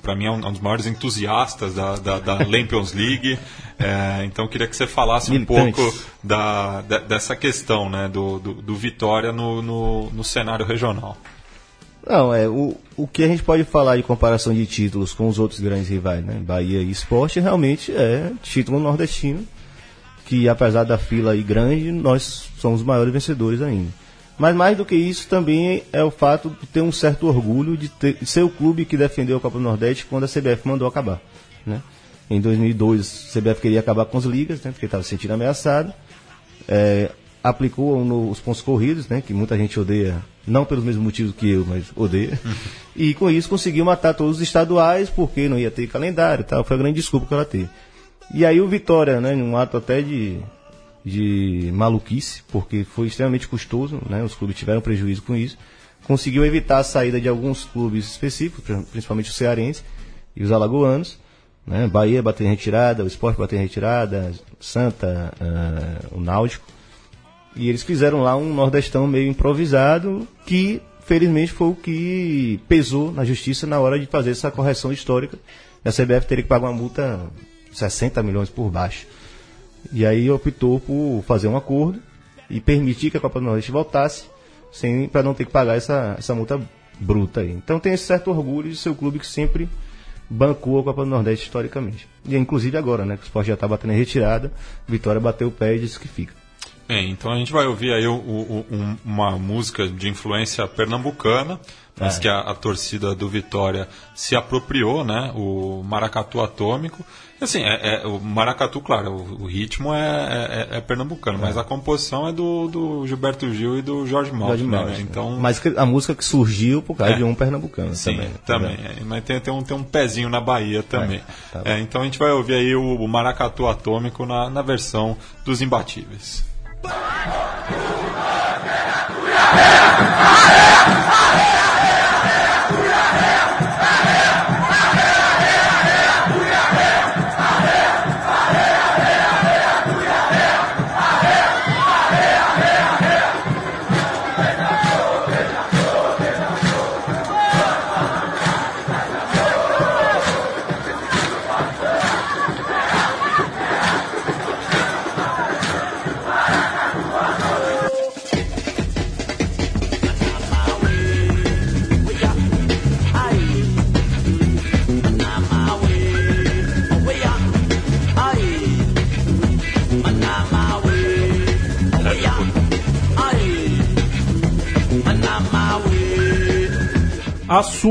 para mim, é um, dos maiores entusiastas da, da, da Lampions League. É, então, eu queria que você falasse um pouco da, de- dessa questão né, do, do, do Vitória no, no, no cenário regional. Não, é, o, o que a gente pode falar de comparação de títulos com os outros grandes rivais, né? Bahia e Esporte, realmente é título nordestino, que apesar da fila aí grande, nós somos os maiores vencedores ainda. Mas mais do que isso também é o fato de ter um certo orgulho de, ter, de ser o clube que defendeu a Copa do Nordeste quando a CBF mandou acabar, né? Em 2002, a CBF queria acabar com as ligas, né? Porque estava se sentindo ameaçado. É, aplicou no- os pontos corridos, né, que muita gente odeia, não pelos mesmos motivos que eu, mas odeia. E com isso conseguiu matar todos os estaduais, porque não ia ter calendário e tal. Foi a grande desculpa que ela teve. E aí o Vitória, né, num ato até de, de maluquice, porque foi extremamente custoso, né, os clubes tiveram prejuízo com isso, conseguiu evitar a saída de alguns clubes específicos, principalmente o cearense e os alagoanos, né, Bahia bateu em retirada, o Sport bateu em retirada, Santa, ah, o Náutico, e eles fizeram lá um nordestão meio improvisado que, felizmente, foi o que pesou na justiça na hora de fazer essa correção histórica. E a CBF teria que pagar uma multa 60 milhões por baixo. E aí optou por fazer um acordo e permitir que a Copa do Nordeste voltasse para não ter que pagar essa, essa multa bruta aí. Então tem esse certo orgulho de ser o clube que sempre bancou a Copa do Nordeste historicamente. E inclusive agora, né? Que o esporte já está batendo em retirada, Vitória bateu o pé e disse que fica. Bem, então a gente vai ouvir aí o- o- um- uma música de influência pernambucana, mas que a, a torcida do Vitória se apropriou, né? O Maracatu Atômico. E, Assim, é, é- o Maracatu, claro, o, o ritmo é, é- é pernambucano, mas a composição é do, do Gilberto Gil e do Jorge Malta, Jorge né? Então, Mas a música que surgiu por causa É. de um pernambucano Sim, também. também. tá é, mas tem, tem, um, tem um pezinho na Bahia também. tá. É, então a gente vai ouvir aí o, o Maracatu Atômico na, na versão dos imbatíveis.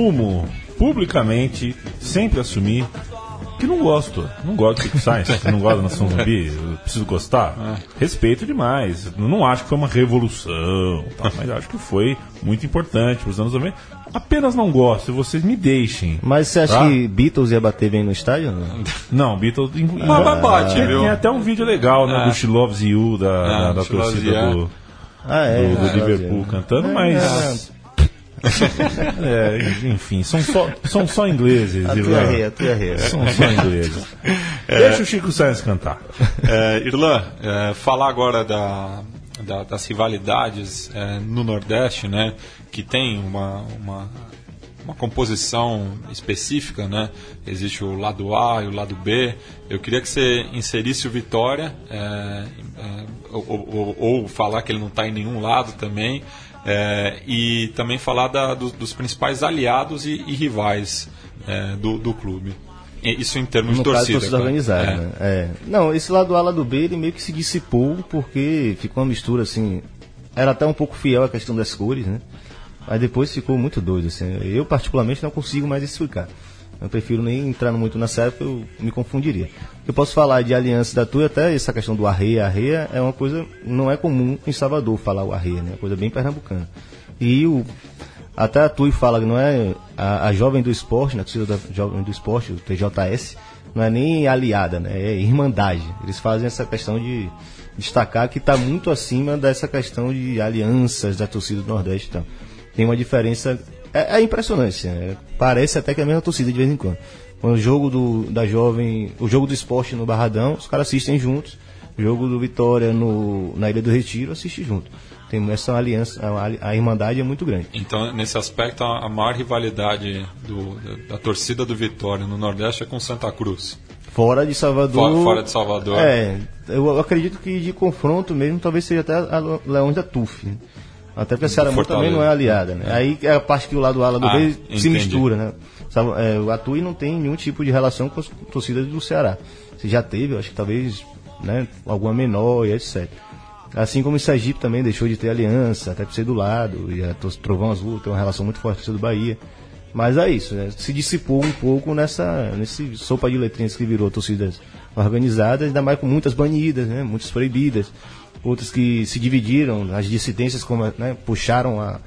Assumo publicamente, sempre assumi, que não gosto. Não gosto de Chico Science, não gosto da Nação Zumbi, preciso gostar. Respeito demais. Não acho que foi uma revolução, tá? mas acho que foi muito importante para os anos 90. Apenas não gosto, vocês me deixem. Mas você acha Tá. que Beatles ia bater bem no estádio? Não? Não, Beatles. Mas vai bate, tem, viu? tem até um vídeo legal né, É. do She Loves You, da, Ah, da, da torcida do, Ah, do, do é. Liverpool cantando, mas. É, enfim, são só, são só ingleses. A tua rei, a rei. São só ingleses. Deixa o Chico Sainz cantar. É, Irlan, é, falar agora da, da, das rivalidades é, no Nordeste, né? Que tem uma, uma, uma composição específica, né? Existe o lado A e o lado B. Eu queria que você inserisse o Vitória, é, é, ou, ou, ou, falar que ele não está em nenhum lado também, é, e também falar da, do, dos principais aliados e, e rivais é, do, do clube. Isso em termos no de torcida. Caso, torcida organizada, é. né? É. Não, esse lado A, lado B, ele meio que se dissipou porque ficou uma mistura assim. Era até um pouco fiel à questão das cores, né? Mas depois ficou muito doido, assim. Eu, particularmente, não consigo mais explicar. Eu prefiro nem entrar muito nessa época, eu me confundiria. Eu posso falar de aliança da tua, até essa questão do arreia. Arreia é uma coisa, não é comum em Salvador falar o arreia, né? É uma coisa bem pernambucana. E o, até a Tui fala que não é a, a jovem do esporte, né, a torcida da jovem do esporte, o TJS, não é nem aliada, né, é irmandade. Eles fazem essa questão de destacar que está muito acima dessa questão de alianças da torcida do Nordeste. Então. Tem uma diferença, é, é impressionante, né, parece até que é a mesma torcida de vez em quando. O jogo do, da jovem, o jogo do esporte no Barradão, os caras assistem juntos. O jogo do Vitória no, na Ilha do Retiro, assiste junto tem essa aliança, a, a, irmandade é muito grande. Então, nesse aspecto, a, a maior rivalidade do, da, da, torcida do Vitória no Nordeste é com Santa Cruz. Fora de Salvador. Fora, fora de Salvador. É, eu acredito que de confronto mesmo, talvez seja até a Leões da TUF. Até porque a Ceará também não é aliada, né? É. Aí é a parte que o lado A, lado ah, B se mistura, né? É, o Atui não tem nenhum tipo de relação com as torcidas do Ceará. Se já teve, acho que talvez né, alguma menor e etc. Assim como o Sergipe também deixou de ter aliança, até por ser do lado, e a Trovão Azul tem uma relação muito forte com o do Bahia. Mas é isso, né? se dissipou um pouco nessa nesse sopa de letrinhas que virou torcidas organizadas, ainda mais com muitas banidas, né? muitas proibidas, outras que se dividiram, as dissidências como, né? puxaram a,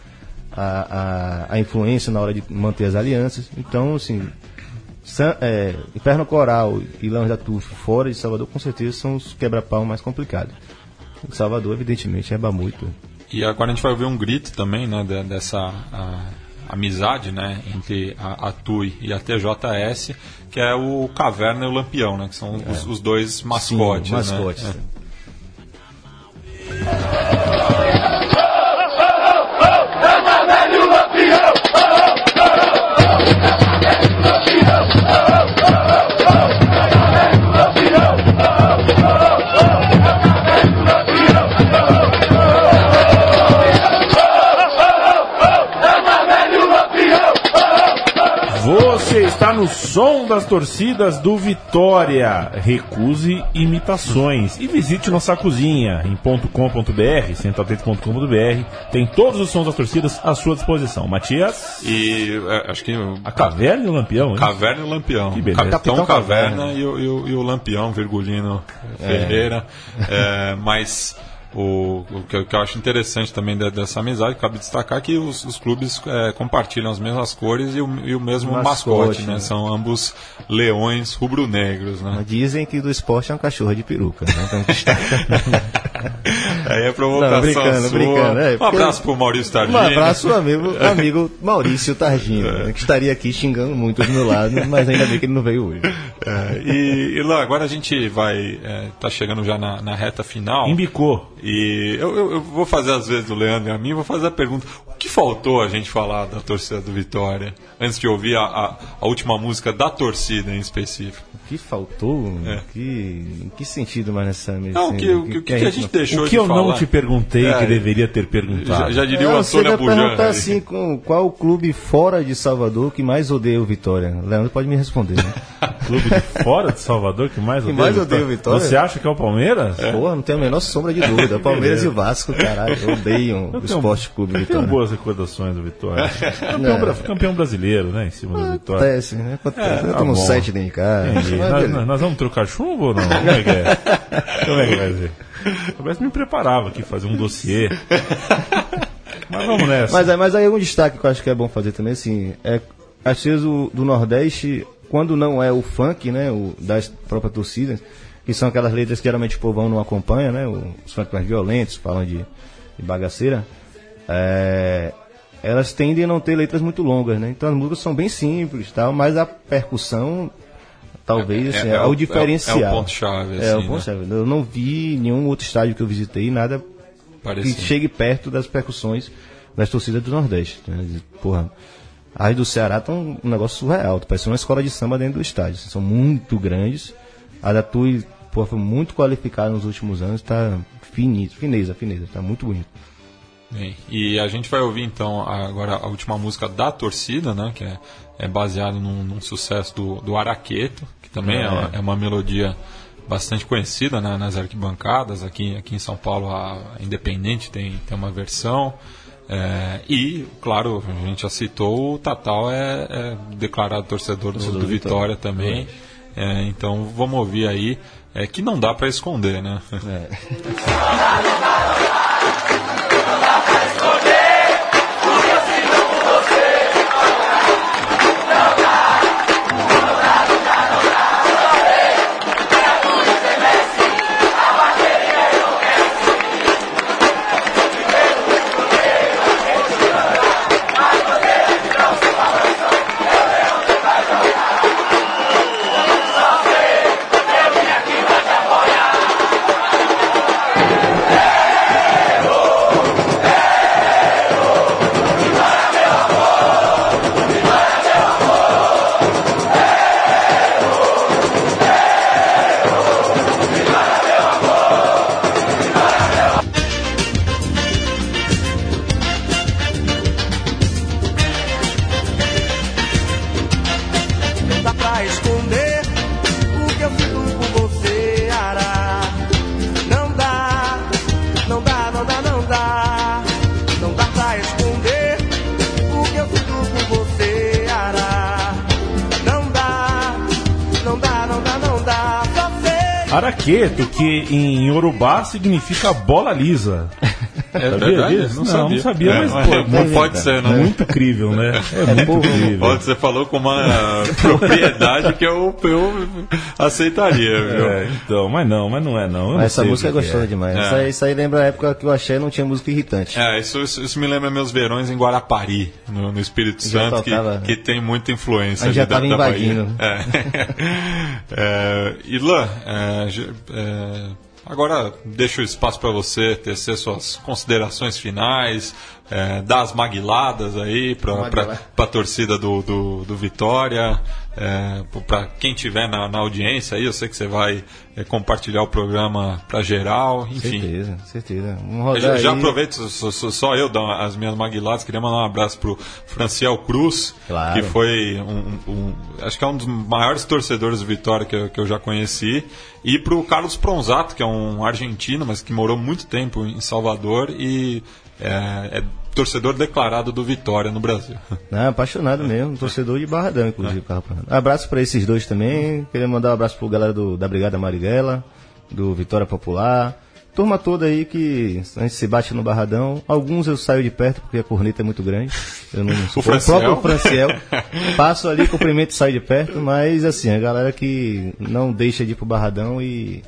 a, a, a, influência na hora de manter as alianças. Então, assim, San, é, Inferno Coral e da Tuf fora de Salvador, com certeza são os quebra-pau mais complicados. Salvador, evidentemente, é muito. E agora a gente vai ouvir um grito também, né, dessa a, amizade, né, entre a, a, TUI e a TJS, que é o Caverna e o Lampião, né, que são é. os, os, dois mascotes. Sim, mascotes. Né? É. som das torcidas do Vitória. Recuse imitações e visite nossa cozinha em .com.br, centroatento.com.br. Tem todos os sons das torcidas à sua disposição. Matias? E é, acho que a Caverna e o Lampião, hein? Caverna e o Lampião. Que beleza. Capitão, Capitão Caverna, Caverna. E, o, e, o, e, o, Lampião, Virgulino é. Ferreira. É, mas o, o, que, o, que, eu acho interessante também dessa amizade, cabe destacar que os, os clubes é, compartilham as mesmas cores e o, e o mesmo mascote, mascote né? né? São ambos leões rubro-negros, né? Dizem que do esporte é um cachorro de peruca, né? Então, Aí é provocação Não, brincando, sua. brincando. É, um abraço pro Maurício Targino. Um abraço pro amigo, amigo Maurício Targino, é. né, que estaria aqui xingando muito do meu lado, mas ainda bem que ele não veio hoje. É, e, e lá, agora a gente vai, é, tá chegando já na, na reta final. Embicou. E eu, eu, eu, vou fazer às vezes do Leandro e a mim, vou fazer a pergunta: o faltou a gente falar da torcida do Vitória? Antes de ouvir a, a, a última música da torcida em específico. O que faltou? É. Que, em que sentido mais nessa Não, o que, o que, que, a gente deixou O que eu falar? não te perguntei é, que deveria ter perguntado? Já, já diria o Antônio Bujana. perguntar assim, com, qual o clube fora de Salvador que mais odeia o Vitória? Leandro pode me responder, né? clube de fora de Salvador que mais odeia, que mais odeia o Vitória? Você acha que é o Palmeiras? É. Pô, não tenho a menor sombra de dúvida. Palmeiras e o Vasco, caralho, odeiam o Esporte Clube Vitória. Tenho boas recordações do Vitória. campeão, campeão, brasileiro, né? Em cima do Vitória. Acontece, né? Acontece. É, tá um sete dentro de casa. Nós, nós, vamos trocar chumbo ou não? Como é que é? Como é que vai ser? Talvez me preparava aqui, fazer um dossiê. Mas vamos nessa. Mas, mas aí um destaque que eu acho que é bom fazer também, assim, é às vezes do, do Nordeste, quando não é o funk, né, o, das próprias torcidas, que são aquelas letras que geralmente o povão não acompanha, né? Os funk mais violentos, falam de, de bagaceira. É, elas tendem a não ter letras muito longas, né? Então as músicas são bem simples, tal, mas a percussão talvez é, assim, é, é, é o diferencial. É, o ponto-chave. Assim, é o assim, ponto-chave. Né? Eu não vi nenhum outro estádio que eu visitei nada Parecido. que chegue perto das percussões das torcidas do Nordeste. né? Porra, as do Ceará estão um negócio surreal, parece uma escola de samba dentro do estádio. assim, São muito grandes. A da Tui, porra, foi muito qualificada nos últimos anos, tá finito, fineza, fineza, tá muito bonito. Bem, e a gente vai ouvir então agora a última música da torcida, né? Que é, é baseado num, num sucesso do, do Araqueto, que também é, uma, é uma melodia bastante conhecida né, nas arquibancadas. Aqui, aqui em São Paulo a Independente tem, tem uma versão. É, e, claro, a gente já citou, o Tatal é, é declarado torcedor do, do Vitória também. É, então vamos ouvir aí, é, que não dá para esconder, né? Não em Yorubá significa bola lisa. É Sabia verdade? disso? Não Não, sabia. não sabia, É, mas, pô, não pode ser, né? Muito incrível, né? É, muito povo- incrível. Pode, você falou com uma propriedade que eu, eu aceitaria, viu? É, então, mas não, mas não é não. Eu não essa música é que gostosa demais. É. Isso, aí, isso aí lembra a época que o Axé não tinha música irritante. É, isso, isso, isso me lembra meus verões em Guarapari, no, no Espírito Já Santo, que, tocava. que tem muita influência Aí já ali da, tava da invadindo. Bahia. É. é, Irlan, é, ge- é, agora deixo o espaço para você tecer suas considerações finais, é, dar as maguiladas aí para a torcida do, do, do Vitória, é, para quem tiver na, na audiência aí, eu sei que você vai é, compartilhar o programa para geral, enfim. Certeza, certeza. Vamos já, já aproveito, só, só- só eu dar as minhas maguiladas, queria mandar um abraço pro Franciel Cruz, Claro. que foi um, um- acho que é um dos maiores torcedores do Vitória que eu, que eu já conheci, e pro Carlos Pronzato, que é um argentino, mas que morou muito tempo em Salvador e é, é torcedor declarado do Vitória no Brasil. Não, apaixonado mesmo, torcedor de Barradão, inclusive. Fernando. Abraço pra esses dois também. Queria mandar um abraço pro galera do, da Brigada Marighella, do Vitória Popular. Turma toda aí que a gente se bate no Barradão. Alguns eu saio de perto porque a corneta é muito grande. Eu não O Franciel? próprio Franciel. Passo ali, cumprimento e saio de perto. Mas assim, a galera que não deixa de ir pro Barradão e.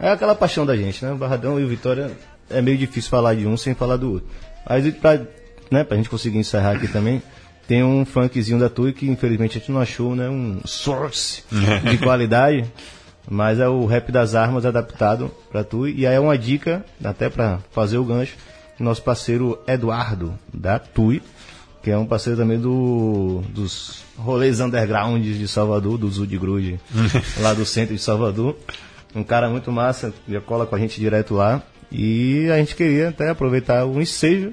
É aquela paixão da gente, né? O Barradão e o Vitória é meio difícil falar de um sem falar do outro. Mas pra, né, pra gente conseguir encerrar aqui também, tem um funkzinho da Tui que infelizmente a gente não achou, né? Um source de qualidade. Mas é o rap das armas adaptado pra Tui. E aí é uma dica, até pra fazer o gancho, nosso parceiro Eduardo, da Tui, que é um parceiro também do, dos rolês undergrounds de Salvador, do Zud Grude, lá do centro de Salvador. Um cara muito massa, já cola com a gente direto lá. E a gente queria até aproveitar o ensejo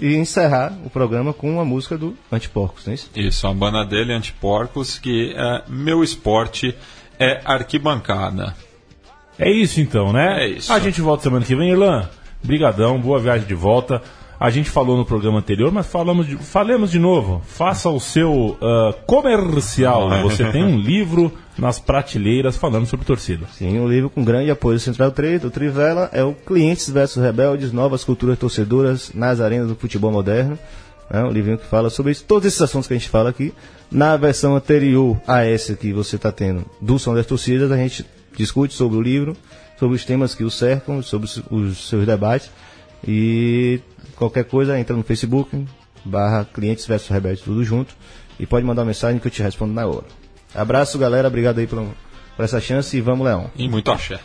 e encerrar o programa com uma música do Antiporcos, não é isso? Isso, a banda dele, Antiporcos, que é Meu Esporte é Arquibancada. É isso então, né? É isso. A gente volta semana que vem, Irlan. Brigadão, boa viagem de volta. A gente falou no programa anterior, mas falamos de, falemos de novo. Faça o seu ah, comercial. Você tem um livro nas prateleiras falando sobre torcida. Sim, um livro com grande apoio do Central 3, do Trivela, é o Clientes versus Rebeldes, Novas Culturas Torcedoras nas Arenas do Futebol Moderno. É um livrinho que fala sobre isso, todos esses assuntos que a gente fala aqui. Na versão anterior a essa que você está tendo do Som das Torcidas, a gente discute sobre o livro, sobre os temas que o cercam, sobre os seus debates. E qualquer coisa, entra no Facebook, barra Clientes versus Rebeldes, tudo junto. E pode mandar uma mensagem que eu te respondo na hora. Abraço, galera. Obrigado aí por, por essa chance e vamos, Leão. E muito axé.